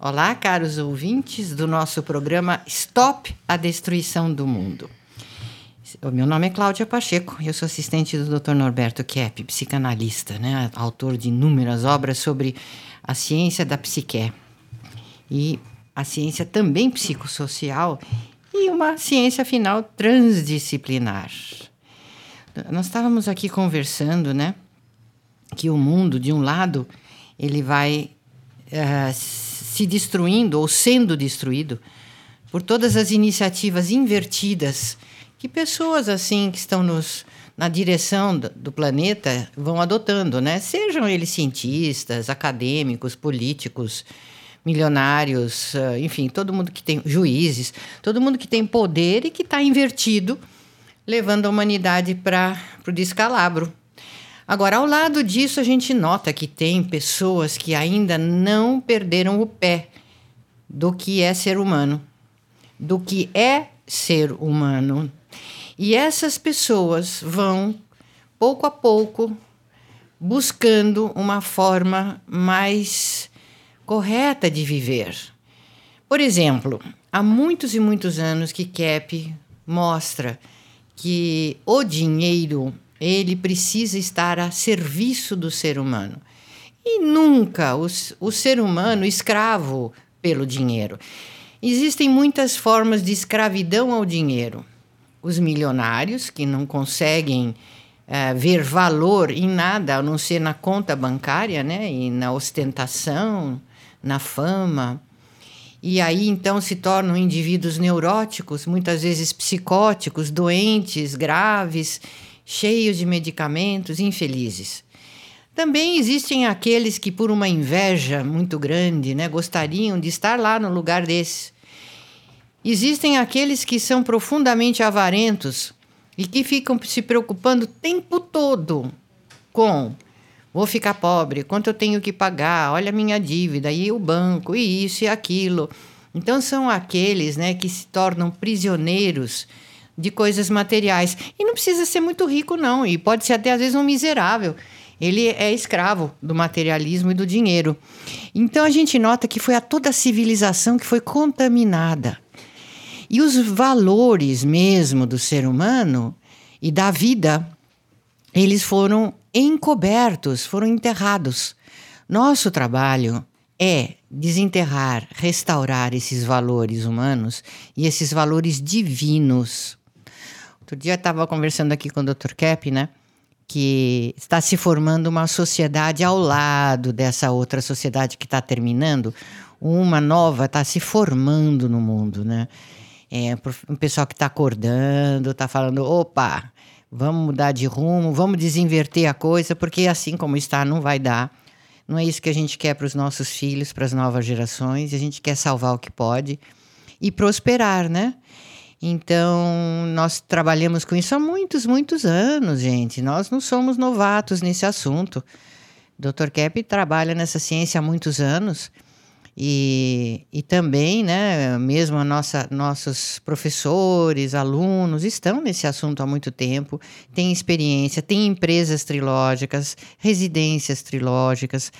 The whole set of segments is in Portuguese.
Olá, caros ouvintes do nosso programa Stop a Destruição do Mundo. O meu nome é Cláudia Pacheco, eu sou assistente do Dr. Norberto Kepp, psicanalista, né, autor de inúmeras obras sobre a ciência da psique e a ciência também psicossocial e uma ciência afinal transdisciplinar. Nós estávamos aqui conversando, né, que o mundo de um lado ele vai uh, se destruindo ou sendo destruído por todas as iniciativas invertidas que pessoas assim que estão nos, na direção do planeta vão adotando, né? Sejam eles cientistas, acadêmicos, políticos, milionários, eh, enfim, todo mundo que tem juízes, todo mundo que tem poder e que está invertido, levando a humanidade para o descalabro. Agora, ao lado disso, a gente nota que tem pessoas que ainda não perderam o pé do que é ser humano, do que é ser humano. E essas pessoas vão, pouco a pouco, buscando uma forma mais correta de viver. Por exemplo, há muitos e muitos anos que Kep mostra que o dinheiro ele precisa estar a serviço do ser humano. E nunca o, o ser humano escravo pelo dinheiro. Existem muitas formas de escravidão ao dinheiro. Os milionários, que não conseguem uh, ver valor em nada a não ser na conta bancária, né? E na ostentação, na fama. E aí então se tornam indivíduos neuróticos, muitas vezes psicóticos, doentes, graves cheios de medicamentos, infelizes. Também existem aqueles que, por uma inveja muito grande, né, gostariam de estar lá no lugar desse. Existem aqueles que são profundamente avarentos e que ficam se preocupando o tempo todo com vou ficar pobre, quanto eu tenho que pagar, olha a minha dívida, e o banco, e isso e aquilo. Então são aqueles né, que se tornam prisioneiros de coisas materiais. E não precisa ser muito rico, não. E pode ser até, às vezes, um miserável. Ele é escravo do materialismo e do dinheiro. Então a gente nota que foi a toda a civilização que foi contaminada. E os valores mesmo do ser humano e da vida, eles foram encobertos, foram enterrados. Nosso trabalho é desenterrar, restaurar esses valores humanos e esses valores divinos. Outro dia estava conversando aqui com o Dr. Cap, né? Que está se formando uma sociedade ao lado dessa outra sociedade que está terminando. Uma nova está se formando no mundo, né? É, um pessoal que está acordando, está falando: opa, vamos mudar de rumo, vamos desinverter a coisa, porque assim como está, não vai dar. Não é isso que a gente quer para os nossos filhos, para as novas gerações. A gente quer salvar o que pode e prosperar, né? Então, nós trabalhamos com isso há muitos, muitos anos, gente. Nós não somos novatos nesse assunto. Dr. Kepp trabalha nessa ciência há muitos anos. E, e também, né, mesmo a nossa, nossos professores, alunos estão nesse assunto há muito tempo, têm experiência, têm empresas trilógicas, residências trilógicas,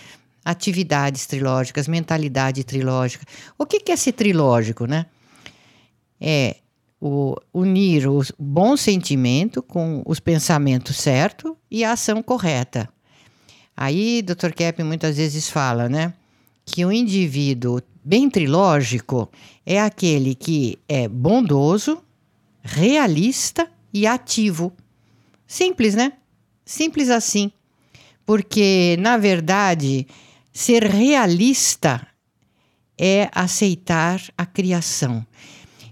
atividades trilógicas, mentalidade trilógica. O que, que é ser trilógico, né? É o, unir o bom sentimento com os pensamentos certos e a ação correta. Aí, Dr. Kepp muitas vezes fala, né, que o indivíduo bem trilógico é aquele que é bondoso, realista e ativo. Simples, né? Simples assim. Porque, na verdade, ser realista é aceitar a criação.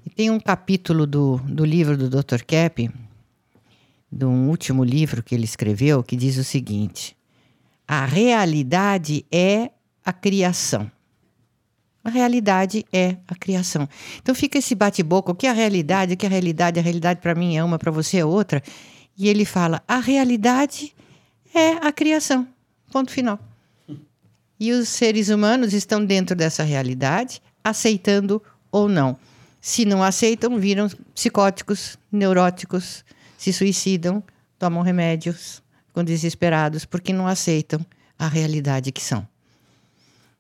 E tem um capítulo do, do livro do Dr. Kepp, de um último livro que ele escreveu, que diz o seguinte: a realidade é a criação. A realidade é a criação. Então fica esse bate-boca: o que é a realidade? O que é a realidade? A realidade para mim é uma, para você é outra. E ele fala: a realidade é a criação. Ponto final. E os seres humanos estão dentro dessa realidade, aceitando ou não. Se não aceitam, viram psicóticos, neuróticos, se suicidam, tomam remédios, ficam desesperados porque não aceitam a realidade que são.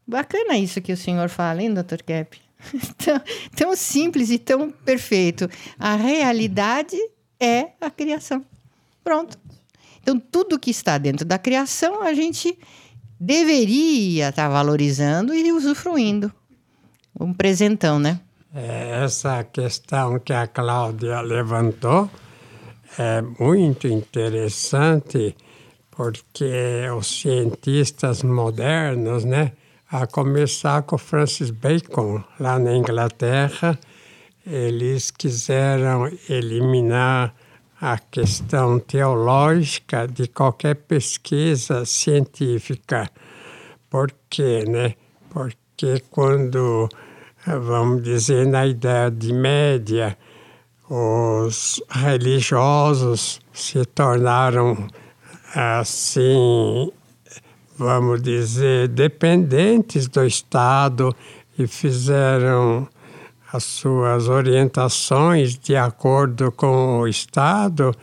Bacana isso que o senhor fala, hein, doutor Kep? Tão, tão simples e tão perfeito. A realidade é a criação. Pronto. Então, tudo que está dentro da criação, a gente deveria estar valorizando e usufruindo. Um presentão, né? É, essa questão que a Cláudia levantou é muito interessante, porque os cientistas modernos, né, a começar com Francis Bacon, lá na Inglaterra, eles quiseram eliminar a questão teológica de qualquer pesquisa científica. Por quê, né? Porque quando, vamos dizer, na Idade Média, os religiosos se tornaram assim, vamos dizer, dependentes do Estado e fizeram as suas orientações de acordo com o Estado,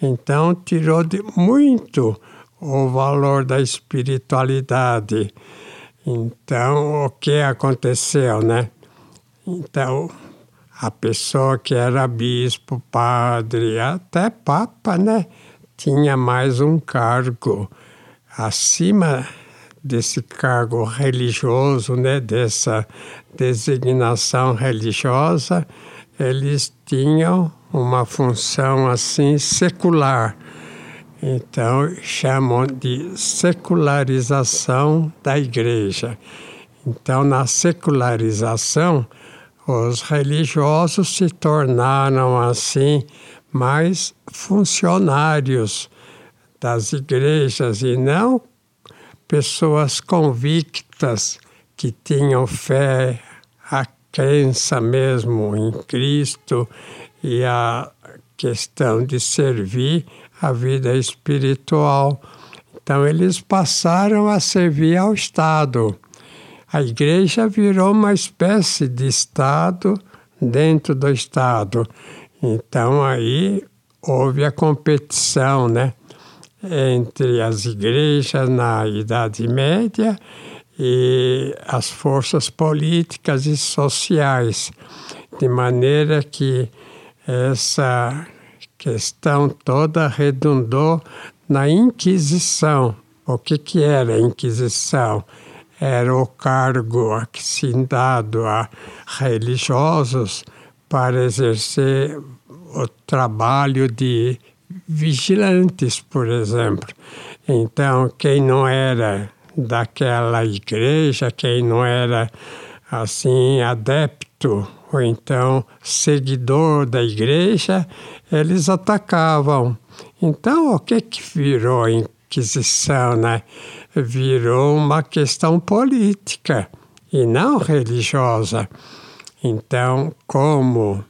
então tirou de muito o valor da espiritualidade. Então, o que aconteceu, né? Então, a pessoa que era bispo, padre, até papa, né? Tinha mais um cargo acima desse cargo religioso, né, dessa designação religiosa, eles tinham uma função assim secular. Então chamam de secularização da igreja. Então na secularização os religiosos se tornaram assim mais funcionários das igrejas e não pessoas convictas que tinham fé, a crença mesmo em Cristo e a questão de servir a vida espiritual. Então, eles passaram a servir ao Estado. A igreja virou uma espécie de Estado dentro do Estado. Então, aí houve a competição, né? entre as igrejas na Idade Média e as forças políticas e sociais, de maneira que essa questão toda redundou na Inquisição. O que, que era a Inquisição? Era o cargo dado a religiosos para exercer o trabalho de vigilantes, por exemplo. Então, quem não era daquela igreja, quem não era assim adepto ou então seguidor da igreja, eles atacavam. Então, o que que virou a Inquisição, né? Virou uma questão política e não religiosa. Então, como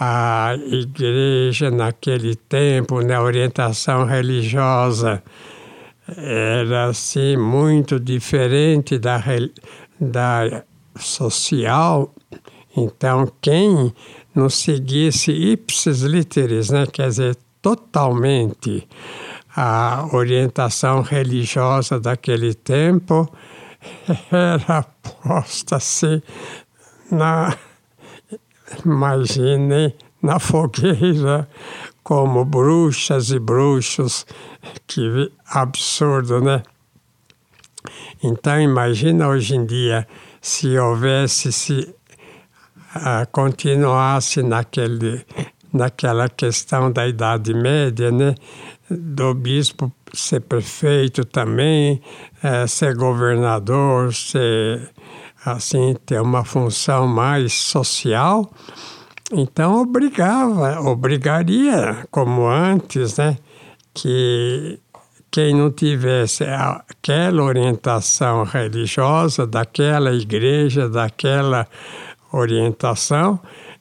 a igreja naquele tempo, na orientação religiosa, era assim muito diferente da, da social. Então, quem não seguisse ipsis literis, né, quer dizer, totalmente a orientação religiosa daquele tempo, era posta-se na Imaginem na fogueira como bruxas e bruxos. Que absurdo, né? Então imagina hoje em dia se houvesse, se uh, continuasse naquele, naquela questão da Idade Média, né? Do bispo ser prefeito também, uh, ser governador, ser assim, ter uma função mais social, então obrigava, obrigaria, como antes, né, que quem não tivesse aquela orientação religiosa, daquela igreja, daquela orientação,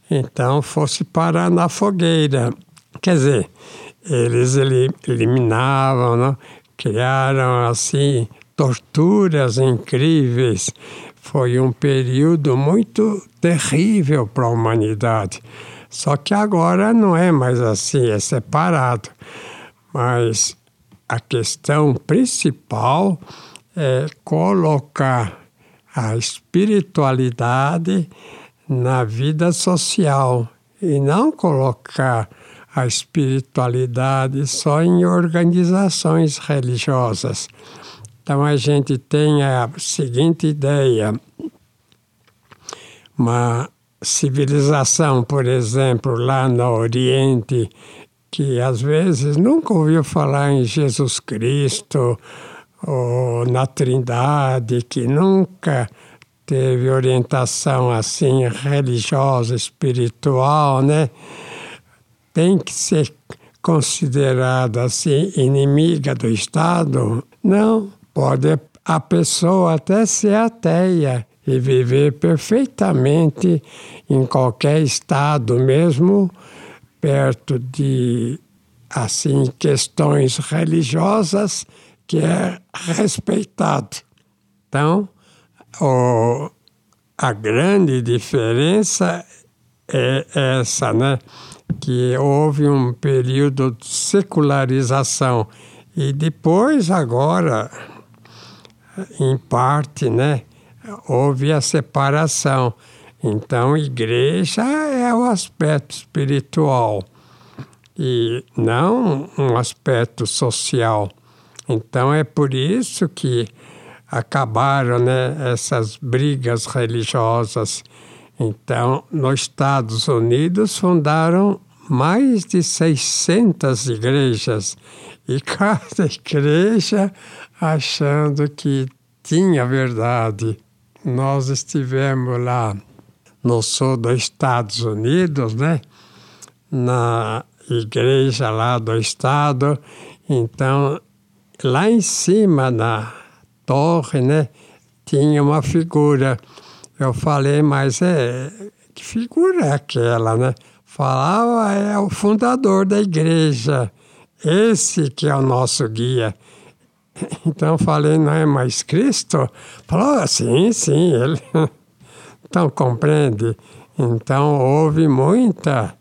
então fosse parar na fogueira. Quer dizer, eles eliminavam, não? criaram assim torturas incríveis foi um período muito terrível para a humanidade. Só que agora não é mais assim, é separado. Mas a questão principal é colocar a espiritualidade na vida social e não colocar a espiritualidade só em organizações religiosas. Então a gente tem a seguinte ideia: uma civilização, por exemplo, lá no Oriente, que às vezes nunca ouviu falar em Jesus Cristo ou na Trindade, que nunca teve orientação assim religiosa, espiritual, né? Tem que ser considerada assim inimiga do Estado? Não, pode a pessoa até ser ateia e viver perfeitamente em qualquer estado, mesmo perto de assim questões religiosas que é respeitado. Então, o, a grande diferença é essa, né? Que houve um período de secularização e depois, agora, em parte, né? Houve a separação. Então, igreja é o aspecto espiritual e não um aspecto social. Então, é por isso que acabaram né, essas brigas religiosas. Então, nos Estados Unidos fundaram mais de 600 igrejas e cada igreja achando que tinha verdade. Nós estivemos lá no sul dos Estados Unidos, né? Na igreja lá do estado. Então, lá em cima na torre, né, tinha uma figura. Eu falei, mas é que figura é aquela, né? Falava, é o fundador da igreja. Esse que é o nosso guia. Então falei, não é mais Cristo? Falou, ah, sim, sim, ele. Então compreende? Então houve muita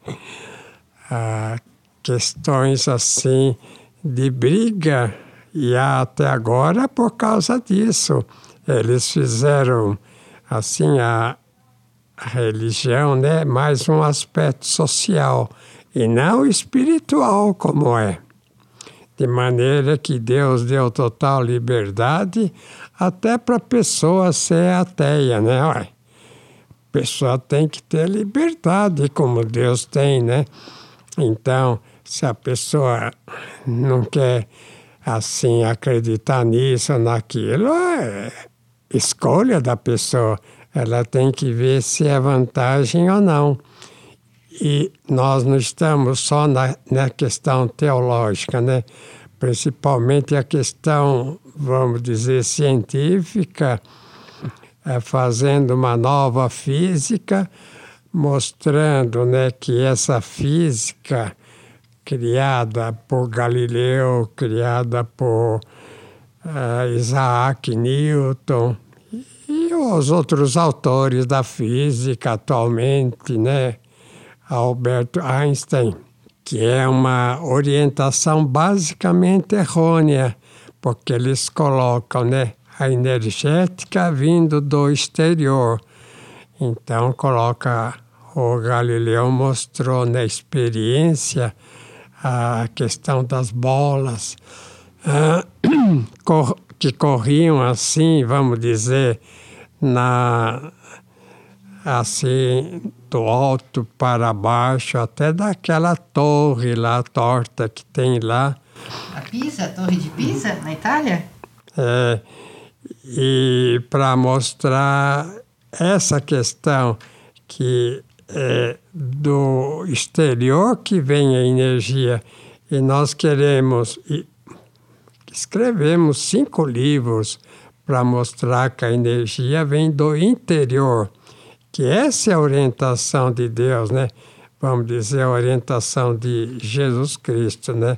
ah, questões assim de briga e até agora por causa disso eles fizeram assim a religião, né, mais um aspecto social e não espiritual como é. De maneira que Deus deu total liberdade até para a pessoa ser ateia, né? Ué, a pessoa tem que ter liberdade como Deus tem, né? Então, se a pessoa não quer assim acreditar nisso naquilo, é escolha da pessoa. Ela tem que ver se é vantagem ou não. E nós não estamos só na, na questão teológica, né? principalmente a questão, vamos dizer, científica, é, fazendo uma nova física, mostrando né, que essa física criada por Galileu, criada por Isaac Newton e os outros autores da física atualmente, né? Albert Einstein, que é uma orientação basicamente errônea, porque eles colocam né, a energética vindo do exterior. Então coloca o Galileu mostrou na experiência a questão das bolas ah, que corriam assim, vamos dizer, na assim do alto para baixo, até daquela torre lá torta que tem lá. A Pisa, a Torre de Pisa, na Itália? É, e para mostrar essa questão que é do exterior que vem a energia e nós queremos escrevemos cinco livros para mostrar que a energia vem do interior que essa é a orientação de Deus, né? Vamos dizer, a orientação de Jesus Cristo, né?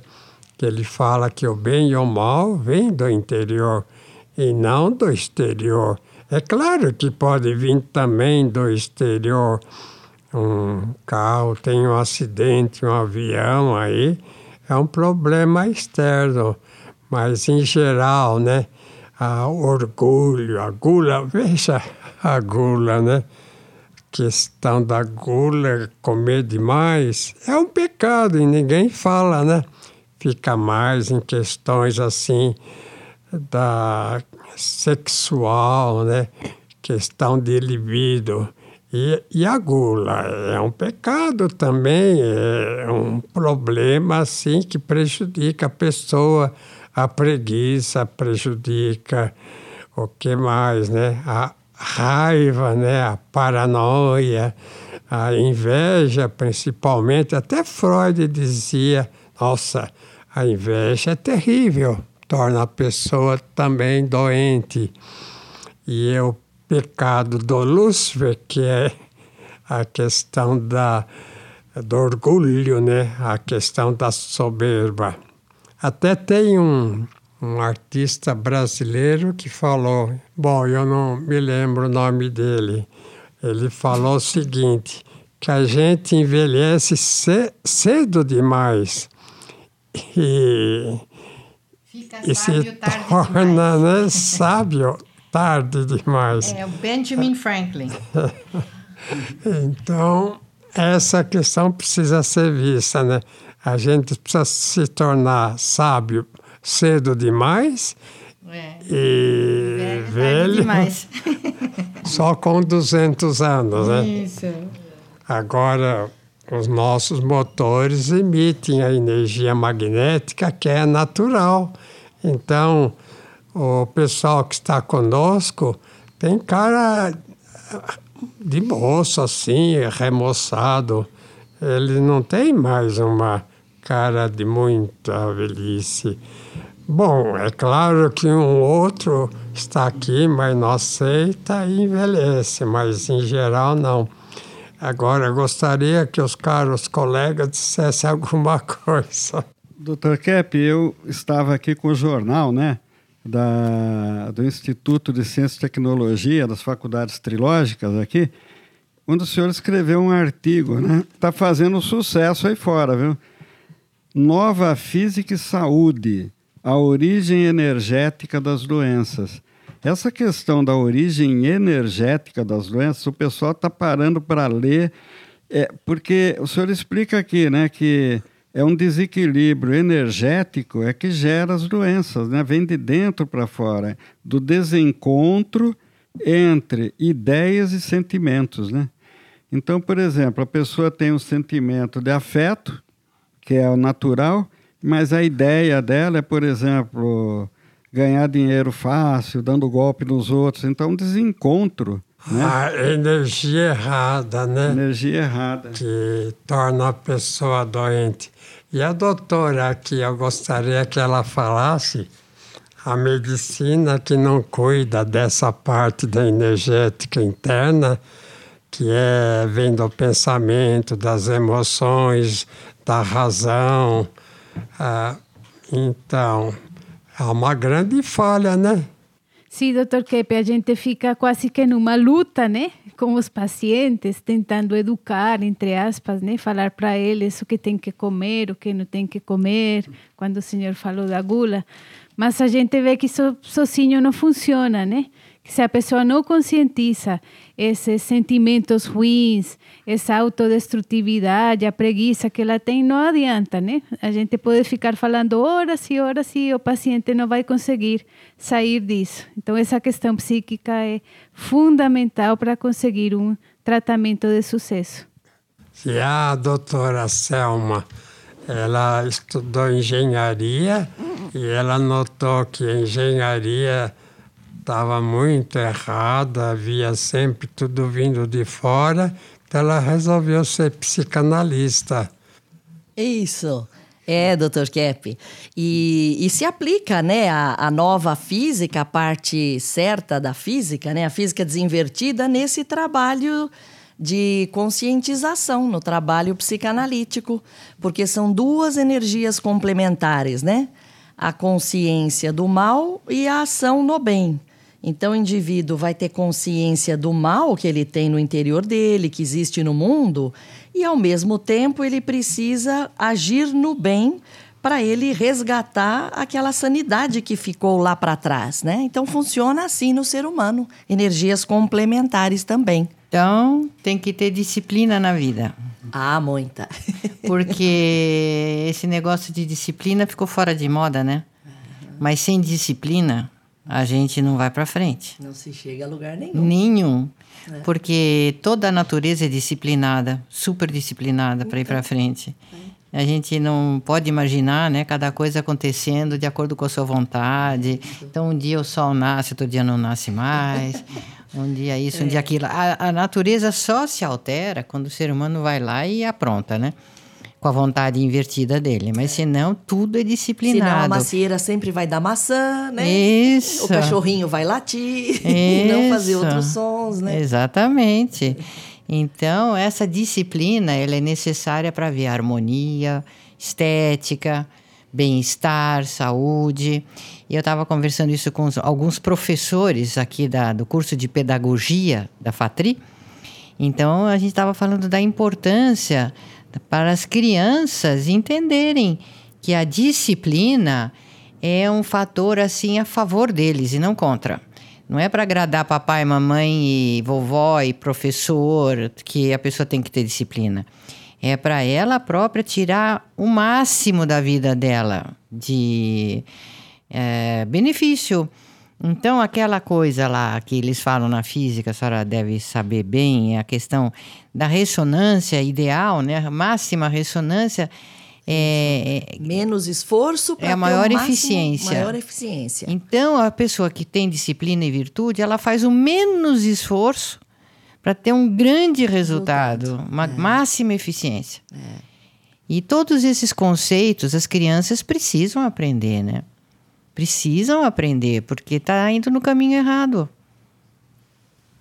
Que ele fala que o bem e o mal vêm do interior e não do exterior. É claro que pode vir também do exterior. Um carro tem um acidente, um avião aí, é um problema externo. Mas, em geral, né? a orgulho, a gula. Veja a gula, né? questão da gula, comer demais, é um pecado e ninguém fala, né? Fica mais em questões assim da sexual, né? Questão de libido. E, e a gula é um pecado também, é um problema assim que prejudica a pessoa, a preguiça prejudica o que mais, né? A, raiva, né, a paranoia, a inveja, principalmente. Até Freud dizia: nossa, a inveja é terrível, torna a pessoa também doente. E o pecado do Lúcifer, que é a questão da, do orgulho, né, a questão da soberba. Até tem um, um artista brasileiro que falou, bom, eu não me lembro o nome dele. Ele falou o seguinte, que a gente envelhece cedo demais e, e se torna né, sábio tarde demais. É o Benjamin Franklin. então, essa questão precisa ser vista, né? A gente precisa se tornar sábio cedo demais é. e velho, velho demais. só com 200 anos, né? Isso. Agora, os nossos motores emitem a energia magnética que é natural. Então, o pessoal que está conosco tem cara de moço assim, remoçado. Ele não tem mais uma cara de muita velhice. Bom, é claro que um outro está aqui, mas não aceita e envelhece, mas em geral não. Agora, gostaria que os caros colegas dissessem alguma coisa. Doutor Kepp, eu estava aqui com o jornal, né? Da, do Instituto de Ciência e Tecnologia das Faculdades Trilógicas aqui, onde o senhor escreveu um artigo, né? Está fazendo sucesso aí fora, viu? Nova Física e Saúde, a origem energética das doenças. Essa questão da origem energética das doenças, o pessoal está parando para ler, é, porque o senhor explica aqui né, que é um desequilíbrio energético é que gera as doenças, né? vem de dentro para fora, do desencontro entre ideias e sentimentos. Né? Então, por exemplo, a pessoa tem um sentimento de afeto, que é o natural, mas a ideia dela é, por exemplo, ganhar dinheiro fácil, dando golpe nos outros. Então, um desencontro. Né? A energia errada, né? Energia errada. Que torna a pessoa doente. E a doutora aqui, eu gostaria que ela falasse a medicina que não cuida dessa parte da energética interna, que é vem do pensamento, das emoções, da razão. Ah, então, é uma grande falha, né? Sim, doutor Kepe, a gente fica quase que numa luta, né? Com os pacientes, tentando educar, entre aspas, né? Falar para eles o que tem que comer, o que não tem que comer, quando o senhor falou da gula. Mas a gente vê que so, sozinho não funciona, né? Se a pessoa não conscientiza esses sentimentos ruins, essa autodestrutividade, a preguiça que ela tem, não adianta, né? A gente pode ficar falando horas e horas e o paciente não vai conseguir sair disso. Então, essa questão psíquica é fundamental para conseguir um tratamento de sucesso. E a doutora Selma, ela estudou engenharia e ela notou que engenharia estava muito errada, havia sempre tudo vindo de fora, então ela resolveu ser psicanalista. Isso. É, doutor Kepp. E, e, se aplica né, a, a, nova física, a parte certa da física, né, a física desinvertida, nesse trabalho de conscientização, no trabalho psicanalítico, porque são duas energias complementares, né? A consciência do mal e a ação no bem. Então, o indivíduo vai ter consciência do mal que ele tem no interior dele, que existe no mundo, e ao mesmo tempo ele precisa agir no bem para ele resgatar aquela sanidade que ficou lá para trás, né? Então funciona assim no ser humano, energias complementares também. Então, tem que ter disciplina na vida. Ah, muita. Porque esse negócio de disciplina ficou fora de moda, né? Mas sem disciplina, a gente não vai para frente. Não se chega a lugar nenhum. Nenhum. Porque toda a natureza é disciplinada, super disciplinada para ir para frente. A gente não pode imaginar, né, cada coisa acontecendo de acordo com a sua vontade. Então, um dia o sol nasce, outro dia não nasce mais. Um dia isso, um dia aquilo. A, a natureza só se altera quando o ser humano vai lá e apronta, né? Com a vontade invertida dele. Mas senão, tudo é Senão a disciplinado. macieira sempre vai dar maçã, né? Isso. O cachorrinho vai latir e não fazer Isso. outros sons, né? Exatamente. Então, essa disciplina ela é necessária para ver harmonia, estética, bem-estar, saúde. E eu estava conversando isso com alguns professores aqui da, do curso de pedagogia da FATRI. Então, a gente estava falando da importância para as crianças entenderem que a disciplina é um fator assim a favor deles e não contra. Não é para agradar papai, mamãe e vovó e professor que a pessoa tem que ter disciplina. É para ela própria tirar o máximo da vida dela de eh, benefício. Então, aquela coisa lá que eles falam na física, a senhora deve saber bem, é a questão da ressonância ideal, né? Máxima ressonância é, é- Menos esforço para É a maior eficiência. Maior eficiência. Então, a pessoa que tem disciplina e virtude, ela faz o menos esforço para ter um grande resultado, uma máxima eficiência. E todos esses conceitos as crianças precisam aprender, né? Precisam aprender, porque está indo no caminho errado.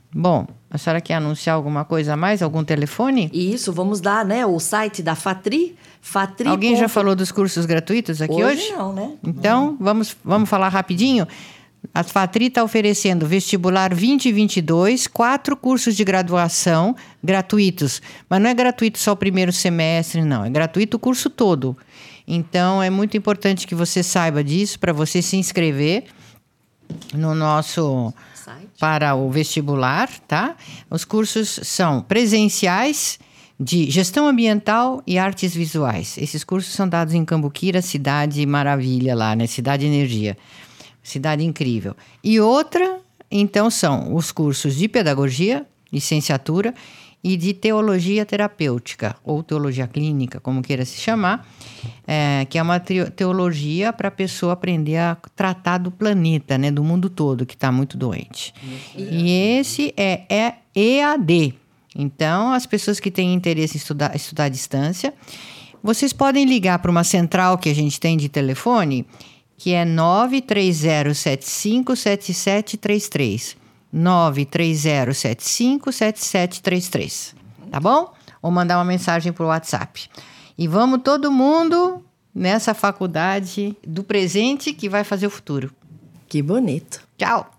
Bom, a senhora quer anunciar alguma coisa a mais? Algum telefone? E isso, vamos dar, né, o site da Fatri, Fatri. Alguém já falou dos cursos gratuitos aqui hoje? Hoje não, né? Então, vamos, vamos falar rapidinho? A Fatri está oferecendo vestibular 2022, quatro cursos de graduação gratuitos. Mas não é gratuito só o primeiro semestre, não. É gratuito o curso todo. Então, é muito importante que você saiba disso para você se inscrever no nosso Site. para o vestibular, tá? Os cursos são presenciais de gestão ambiental e artes visuais. Esses cursos são dados em Cambuquira, cidade maravilha lá, né? Cidade Energia. Cidade incrível. E outra, então, são os cursos de pedagogia, licenciatura e de teologia terapêutica, ou teologia clínica, como queira se chamar, é, que é uma teo- teologia para a pessoa aprender a tratar do planeta, né, do mundo todo, que está muito doente. E esse é, é EAD. Então, as pessoas que têm interesse em estudar, estudar à distância, vocês podem ligar para uma central que a gente tem de telefone, que é 930757733. 930757733. Tá bom? Ou mandar uma mensagem por WhatsApp. E vamos todo mundo nessa faculdade do presente que vai fazer o futuro. Que bonito. Tchau!